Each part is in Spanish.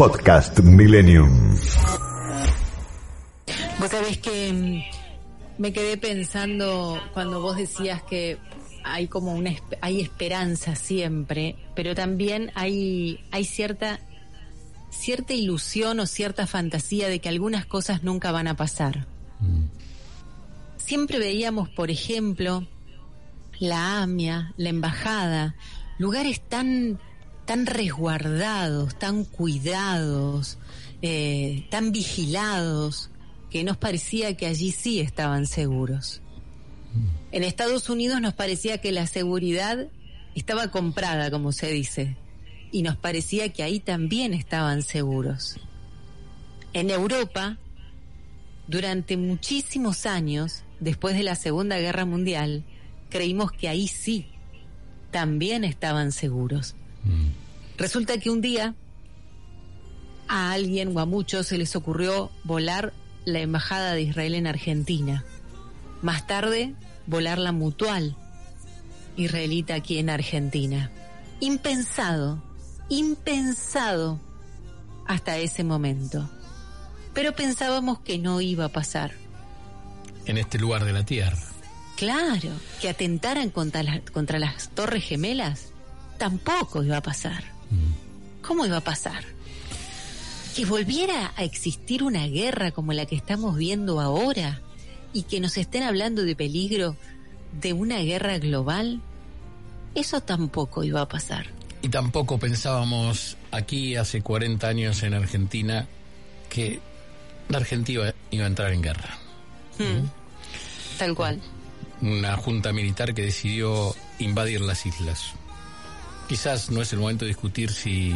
Podcast Millennium. Vos sabés que mm, me quedé pensando cuando vos decías que hay como una hay esperanza siempre, pero también hay hay cierta cierta ilusión o cierta fantasía de que algunas cosas nunca van a pasar. Siempre veíamos, por ejemplo, la AMIA, la embajada, lugares tan tan resguardados, tan cuidados, eh, tan vigilados, que nos parecía que allí sí estaban seguros. En Estados Unidos nos parecía que la seguridad estaba comprada, como se dice, y nos parecía que ahí también estaban seguros. En Europa, durante muchísimos años, después de la Segunda Guerra Mundial, creímos que ahí sí también estaban seguros. Resulta que un día a alguien o a muchos se les ocurrió volar la embajada de Israel en Argentina. Más tarde, volar la mutual israelita aquí en Argentina. Impensado, impensado hasta ese momento. Pero pensábamos que no iba a pasar. En este lugar de la Tierra. Claro, que atentaran contra, contra las torres gemelas tampoco iba a pasar. Mm. ¿Cómo iba a pasar? Que volviera a existir una guerra como la que estamos viendo ahora y que nos estén hablando de peligro de una guerra global, eso tampoco iba a pasar. Y tampoco pensábamos aquí hace 40 años en Argentina que la Argentina iba a entrar en guerra. Hmm. Tal cual. Una junta militar que decidió invadir las islas. Quizás no es el momento de discutir si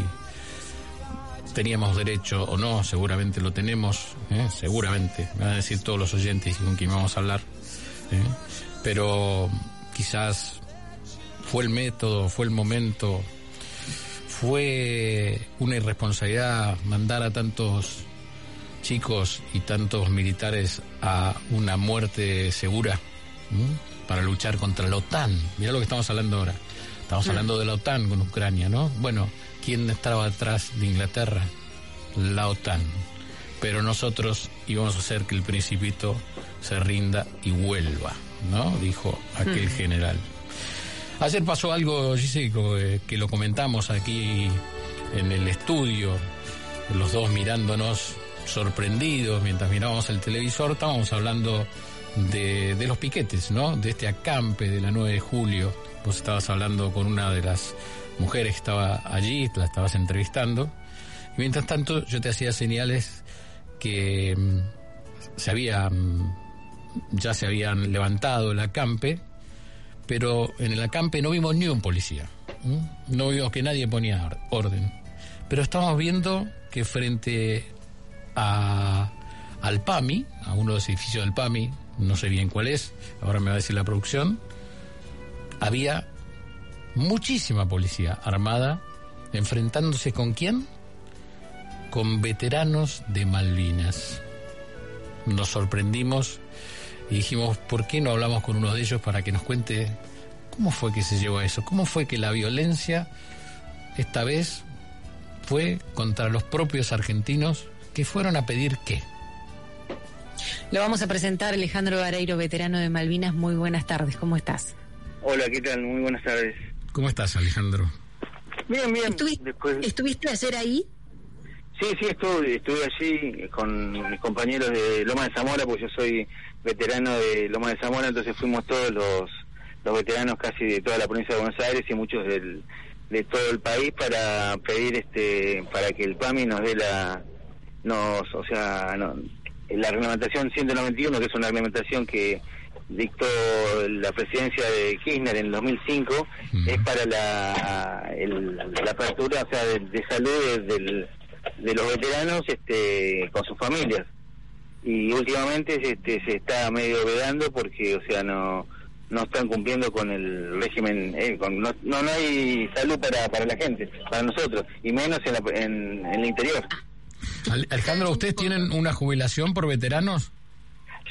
teníamos derecho o no, seguramente lo tenemos, ¿eh? seguramente, me van a decir todos los oyentes con quien vamos a hablar, ¿eh? pero quizás fue el método, fue el momento, fue una irresponsabilidad mandar a tantos chicos y tantos militares a una muerte segura para luchar contra la OTAN. Mira lo que estamos hablando ahora. Estamos hablando de la OTAN con Ucrania, ¿no? Bueno, ¿quién estaba atrás de Inglaterra? La OTAN. Pero nosotros íbamos a hacer que el principito se rinda y vuelva, ¿no? Dijo aquel general. Ayer pasó algo, Gise, que lo comentamos aquí en el estudio, los dos mirándonos sorprendidos mientras mirábamos el televisor, estábamos hablando de, los piquetes, ¿no? De este acampe de la 9 de julio Vos estabas hablando con una de las mujeres que estaba allí, la estabas entrevistando. Y mientras tanto yo te hacía señales que mm, se había, mm, ya se habían levantado el acampe, pero en el acampe no vimos ni un policía. No vimos que nadie ponía orden. Pero estamos viendo que frente a, al PAMI, a uno de los edificios del PAMI, no sé bien cuál es, ahora me va a decir la producción, había muchísima policía armada enfrentándose con quién? Con veteranos de Malvinas. Nos sorprendimos y dijimos, ¿por qué no hablamos con uno de ellos para que nos cuente cómo fue que se llevó a eso? ¿Cómo fue que la violencia esta vez fue contra los propios argentinos que fueron a pedir qué? Lo vamos a presentar Alejandro Vareiro, veterano de Malvinas. Muy buenas tardes, ¿cómo estás? Hola, ¿qué tal? Muy buenas tardes. ¿Cómo estás, Alejandro? Bien, bien. ¿Estuviste ayer ahí? Sí, sí, estuve, estuve allí con mis compañeros de Loma de Zamora, porque yo soy veterano de Loma de Zamora, entonces fuimos todos los, los veteranos casi de toda la provincia de Buenos Aires y muchos del, de todo el país para pedir este para que el PAMI nos dé la nos o sea la reglamentación 191 que es una reglamentación que dictó la presidencia de Kirchner en el 2005 es para la, la apertura o sea, de, salud de, de los veteranos este, con sus familias. Y últimamente este, se está medio vedando porque o sea no no están cumpliendo con el régimen eh, con, no, no, hay salud para, para la gente para nosotros y menos en, en, en el interior Alejandro ustedes tienen una jubilación por veteranos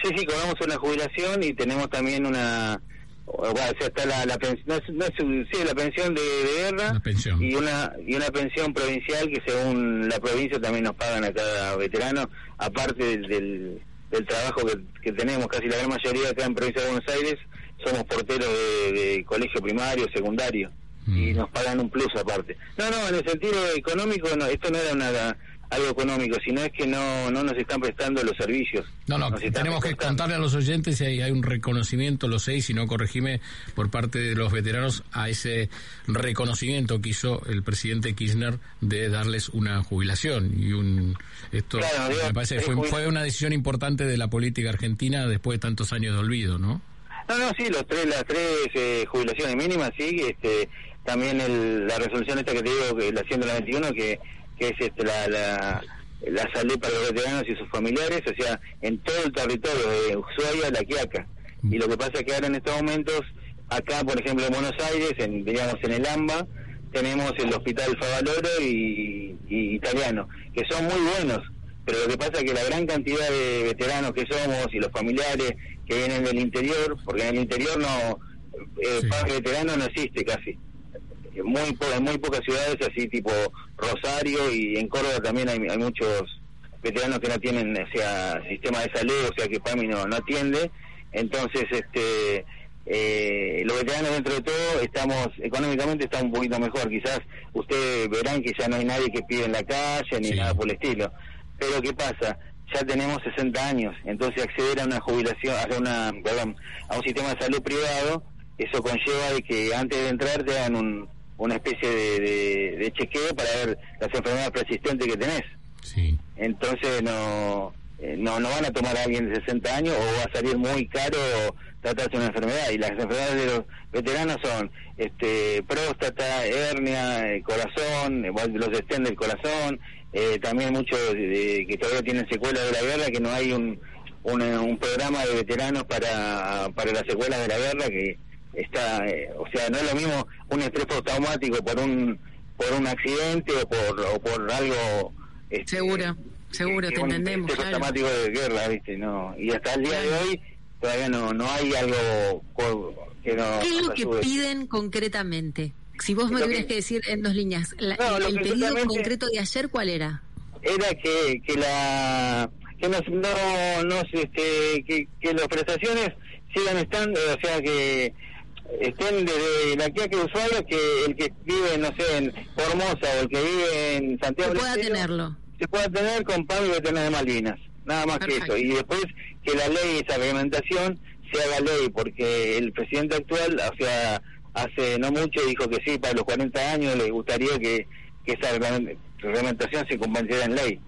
Sí, sí, cobramos una jubilación y tenemos también una o sea, está la, la pensión, no no sí, la pensión de, de guerra pensión. y una y una pensión provincial que según la provincia también nos pagan a cada veterano, aparte del, del, del trabajo que, que tenemos, casi la gran mayoría acá en provincia de Buenos Aires, somos porteros de, de colegio primario, secundario, y Mm. nos pagan un plus aparte. No, no, en el sentido económico, no, esto no era nada algo económico, sino es que no, no nos están prestando los servicios. No, no, tenemos que contarle a los oyentes si hay, hay un reconocimiento, lo sé, y si no, corregime, por parte de los veteranos a ese reconocimiento que hizo el presidente Kirchner de darles una jubilación. Y un esto Claro, digo, me parece fue, fue una decisión importante de la política argentina después de tantos años de olvido, ¿no? No, no, sí, los tres, las tres eh, jubilaciones mínimas, sí, este, también el, la resolución esta que te digo, que la 191, que, que es este, la, la, la salud para los veteranos y sus familiares, o sea, en todo el territorio de Ushuaia a La Quiaca. Y lo que pasa es que ahora en estos momentos, acá, por ejemplo, en Buenos Aires, en, digamos, en el AMBA, tenemos el Hospital Favaloro y, y Italiano, que son muy buenos, pero lo que pasa es que la gran cantidad de veteranos que somos y los familiares que vienen del interior, porque en el interior no, eh, Sí. padre veterano no existe casi. Muy, po- en muy pocas ciudades, así tipo Rosario y en Córdoba también hay, hay muchos veteranos que no tienen o sea, sistema de salud, o sea que PAMI no, no atiende. Entonces, este eh, los veteranos dentro de todo estamos, económicamente estamos un poquito mejor. Quizás ustedes verán que ya no hay nadie que pide en la calle ni Sí. nada por el estilo. Pero ¿qué pasa? Ya tenemos 60 años, entonces acceder a una jubilación, a una, perdón, a un sistema de salud privado, eso conlleva de que antes de entrar te hagan un, una especie de, de- de chequeo para ver las enfermedades persistentes que tenés. Sí. Entonces no, eh, no no van a tomar a alguien de 60 años o va a salir muy caro tratarse una enfermedad. Y las enfermedades de los veteranos son este próstata, hernia, eh, corazón, eh, los estén del corazón, eh, también muchos eh, que todavía tienen secuelas de la guerra, que no hay un, un, un programa de veteranos para, para las secuelas de la guerra que está, eh, o sea, no es lo mismo un estrés postraumático por un por un accidente o por o por algo este, Seguro, seguro, te un entendemos, estrés claro. postraumático de guerra, ¿viste? No, y hasta el día de hoy todavía no no hay algo que no ¿Qué es lo que piden concretamente? Si vos me tuvieras que- que decir en dos líneas, la- No, el pedido concreto de ayer, ¿cuál era? era que que la que nos, no nos este que, que las prestaciones sigan estando o sea que estén desde la que de usuario que el que vive no sé en Formosa o el que vive en Santiago del pueda tenerlo. se pueda tener con PAMI y Veterinaria de Malvinas nada más Perfecto. que eso y después que la ley esa reglamentación se haga ley porque el presidente actual o sea hace no mucho dijo que sí para los 40 años le gustaría que, que esa reglamen- reglamentación se convirtiera en ley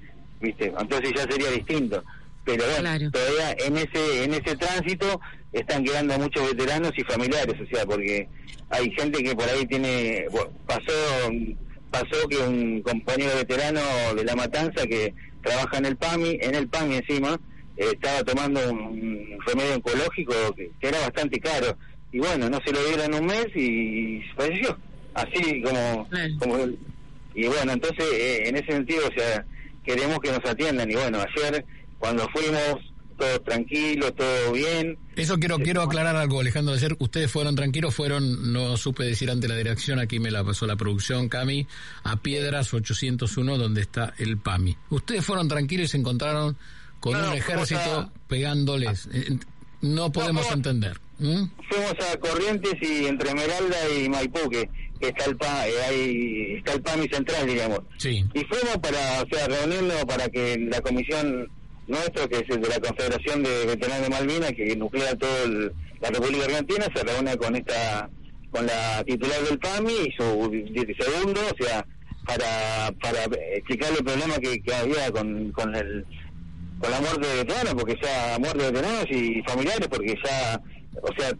viste entonces ya sería distinto pero bueno Claro. todavía en ese en ese tránsito están quedando muchos veteranos y familiares o sea porque hay gente que por ahí tiene bueno, pasó pasó que un compañero veterano de la matanza que trabaja en el PAMI en el PAMI encima eh, estaba tomando un remedio oncológico que, que era bastante caro y bueno no se lo dieron un mes y falleció así como, Claro. como y bueno entonces eh, en ese sentido o sea queremos que nos atiendan y bueno ayer cuando fuimos todo tranquilo todo bien Eso quiero quiero aclarar algo, Alejandro. Ayer ustedes fueron tranquilos, fueron, no supe decir ante la dirección, aquí me la pasó la producción, Cami, a Piedras 801, donde está el PAMI. Ustedes fueron tranquilos y se encontraron con No, un ejército a- pegándoles. Eh, No podemos fuimos- entender. ¿Mm? fuimos a Corrientes y entre Esmeralda y Maipú que, está el PA, eh, ahí está el PAMI central digamos Sí. y fuimos para o sea reunirnos para que la comisión nuestra que es el de la Confederación de Veteranos de Malvinas que nuclea toda la República Argentina se reúne con esta con la titular del PAMI y su segundo o sea para para explicarle el problema que, que había con, con el con la muerte de veteranos, porque ya muerte de veteranos y familiares, porque ya, o sea,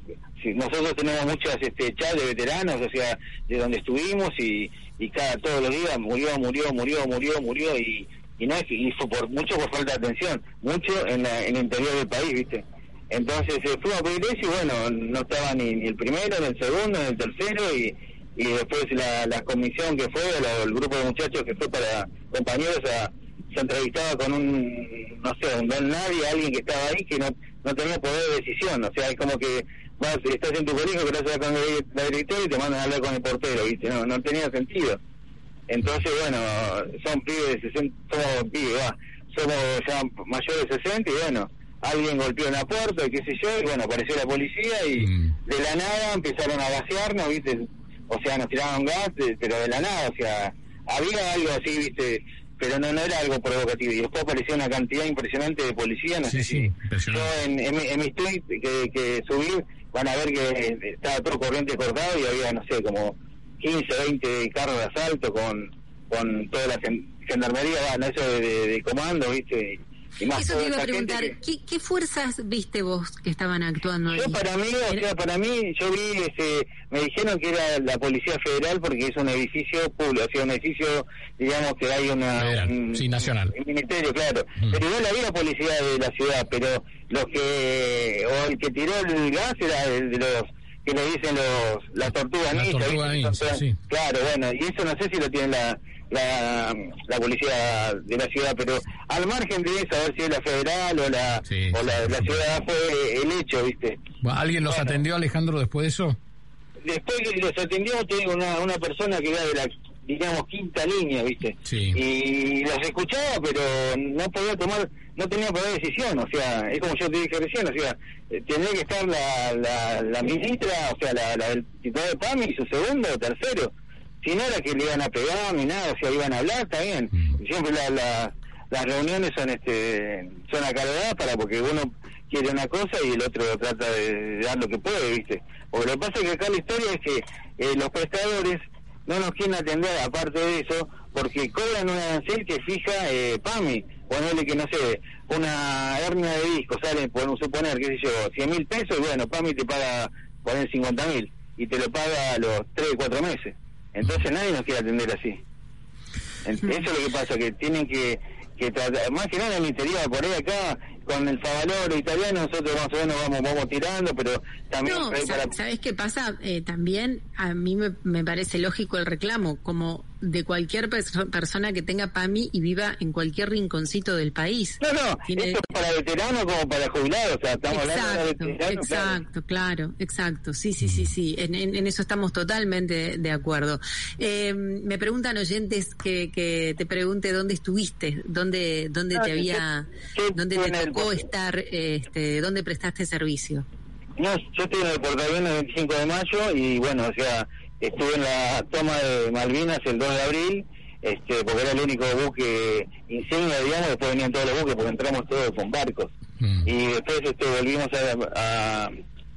si nosotros tenemos muchas este, chats de veteranos, o sea, de donde estuvimos y, y cada todos los días murió, murió, murió, murió, murió y, y no que- y fue por mucho por falta de atención, mucho en, la- en el interior del país, ¿viste? Entonces eh, fuimos a pedir eso y bueno, no estaba ni, ni el primero, ni el segundo, ni el tercero y, y después la, comisión que fue, el grupo de muchachos que fue para compañeros a, se entrevistaba con un, no sé, un don nadie, alguien que estaba ahí que no, no tenía poder de decisión, o sea, es como que vas, estás en tu colegio, querés hablar con la directora y te mandan a hablar con el portero, ¿viste? No, no tenía sentido. Entonces, bueno, son pibes de 60, somos pibes, va, somos ya mayores de 60 y bueno, alguien golpeó en la puerta y qué sé yo, y bueno, apareció la policía y Mm. de la nada empezaron a vaciarnos, ¿viste? O sea, nos tiraban gas, de- pero de la nada, o sea, había algo así, ¿viste? Pero no, no era algo provocativo. Y después apareció una cantidad impresionante de policía, no Sí, sé sí, si yo en, en, mi- en mis tweets que, que subí van a ver que estaba todo corriente cortado y había, no sé, como 15, 20 carros de asalto con, con toda la gen- gendarmería, bueno, eso de, de- de comando, ¿viste? Y más Eso toda te iba a preguntar, que- ¿qué, qué fuerzas viste vos que estaban actuando ahí? yo para mí, o sea, para mí, yo vi, ese, me dijeron que era la Policía Federal porque es un edificio público, o sea, un edificio, digamos que hay una... Federal, un- sí, nacional. Un ministerio, claro. Mm. Pero igual había policía de la ciudad, pero los que, o el que tiró el gas era el de los que le dicen los las tortugas Las ninja, sí. Claro, bueno, y eso no sé si lo tiene la, la, la policía de la ciudad, pero al margen de eso, a ver si es la federal o la, Sí, o la, la ciudad fue el hecho, ¿viste? ¿Alguien los Bueno. atendió, Alejandro, después de eso? Después que los atendió, tengo una, una persona que era de la, digamos, quinta línea, ¿viste? Sí. Y los escuchaba, pero no podía tomar, no tenía poder de decisión, o sea, es como yo te dije recién, o sea, eh, tendría que estar la, la, la ministra, o sea, la, la del titular de PAMI, su segundo o tercero. Si no era que le iban a pegar ni nada, o sea, iban a hablar, está bien. Mm. Siempre la, la- las reuniones son este son acaloradas para porque uno quiere una cosa y el otro trata de dar lo que puede, ¿viste? Porque lo que pasa es que acá la historia es que eh, los prestadores no nos quieren atender, aparte de eso, porque cobran un arancel que fija eh, PAMI. Ponerle que, no sé, una hernia de disco, sale, podemos suponer, qué sé yo, 100 mil pesos, y bueno, PAMI te paga, poner 50 mil, y te lo paga a los 3, 4 meses. Entonces nadie nos quiere atender así. Eso es lo que pasa, que tienen que, que tratar, más que nada en el interior, por ahí acá, con el favaloro italiano, nosotros más o menos vamos, vamos tirando, pero también No, para... ¿sabes qué pasa? Eh, también a mí me, me parece lógico el reclamo, como de cualquier perso- persona que tenga PAMI y viva en cualquier rinconcito del país. No, no, Tiene- esto es para veteranos como para jubilados, o sea, estamos hablando de Exacto, veteranos. claro. exacto, claro, exacto. Sí, sí, sí, sí. En, en- en eso estamos totalmente de acuerdo. Eh, me preguntan oyentes que, que te pregunte dónde estuviste, dónde, dónde Ah, te había, dónde te el- tocó estar, este, dónde prestaste servicio. No, yo estuve en el portaaviones el 25 de mayo y bueno, o sea, estuve en la toma de Malvinas el 2 de abril, este, porque era el único buque insignia, digamos, después venían todos los buques porque entramos todos con barcos. Mm. Y después este, volvimos a, a,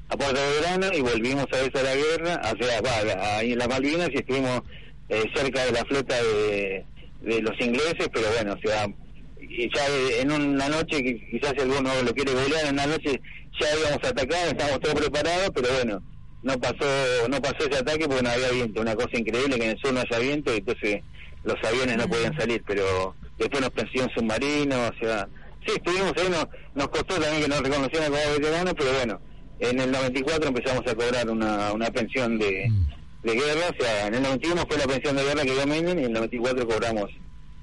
a Puerto Belgrano y volvimos a vez a la guerra, o sea, va, ahí en las Malvinas y estuvimos eh, cerca de la flota de, de los ingleses, pero bueno, o sea, ya en una noche, quizás alguno lo quiere googlear, en una noche ya íbamos a atacar, estábamos todos preparados, pero bueno, no pasó no pasó ese ataque porque no había viento, una cosa increíble que en el sur no haya viento y entonces los aviones no podían salir, pero después nos persiguió un submarino, o sea, sí, estuvimos ahí, nos, nos costó también que nos reconocieran como veteranos, pero bueno, en el 94 empezamos a cobrar una, una pensión de, de guerra, o sea, en el 91 fue la pensión de guerra que dio Menem y en el 94 cobramos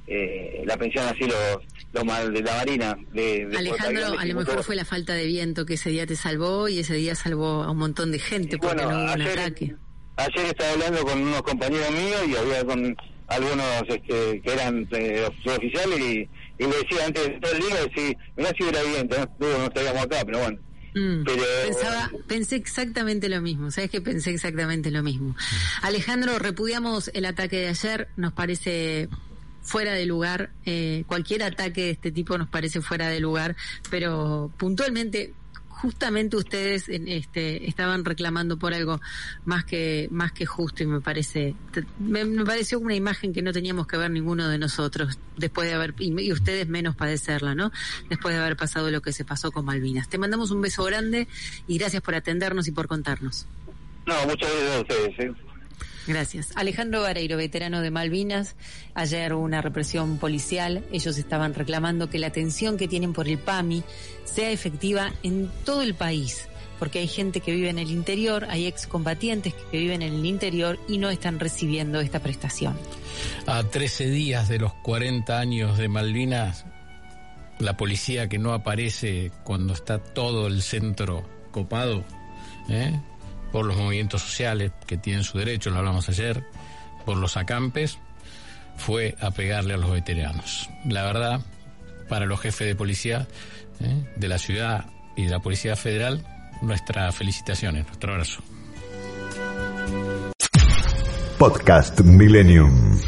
eh, la pensión así los, los ma- de la Marina. De, de Alejandro, a y lo mejor fue la falta de viento que ese día te salvó y ese día salvó a un montón de gente porque Bueno, no hubo un ayer- ataque. Ayer estaba hablando con unos compañeros míos y había con algunos este, que eran eh, oficiales y, y le decía antes de todo el día, decía, mirá si hubiera viento, no, no, estaríamos acá, pero bueno. Mm, Pero- Pensaba, pensé exactamente lo mismo, sabes que pensé exactamente lo mismo. Alejandro, repudiamos el ataque de ayer, nos parece fuera de lugar, eh, cualquier ataque de este tipo nos parece fuera de lugar, pero puntualmente, justamente ustedes en este estaban reclamando por algo más que más que justo y me parece me, me pareció una imagen que no teníamos que ver ninguno de nosotros después de haber y, ustedes menos padecerla, ¿no? Después de haber pasado lo que se pasó con Malvinas. Te mandamos un beso grande y gracias por atendernos y por contarnos. No, muchas gracias a ustedes. ¿eh? Gracias. Alejandro Vareiro, veterano de Malvinas. Ayer hubo una represión policial. Ellos estaban reclamando que la atención que tienen por el PAMI sea efectiva en todo el país. Porque hay gente que vive en el interior, hay excombatientes que viven en el interior y no están recibiendo esta prestación. A 13 días de los 40 años de Malvinas, la policía que no aparece cuando está todo el centro copado, ¿eh? Por los movimientos sociales que tienen su derecho, lo hablamos ayer, por los acampes, fue a pegarle a los veteranos. La verdad, para los jefes de policía ¿eh? de la ciudad y de la Policía Federal, nuestras felicitaciones, nuestro abrazo. Podcast Millennium.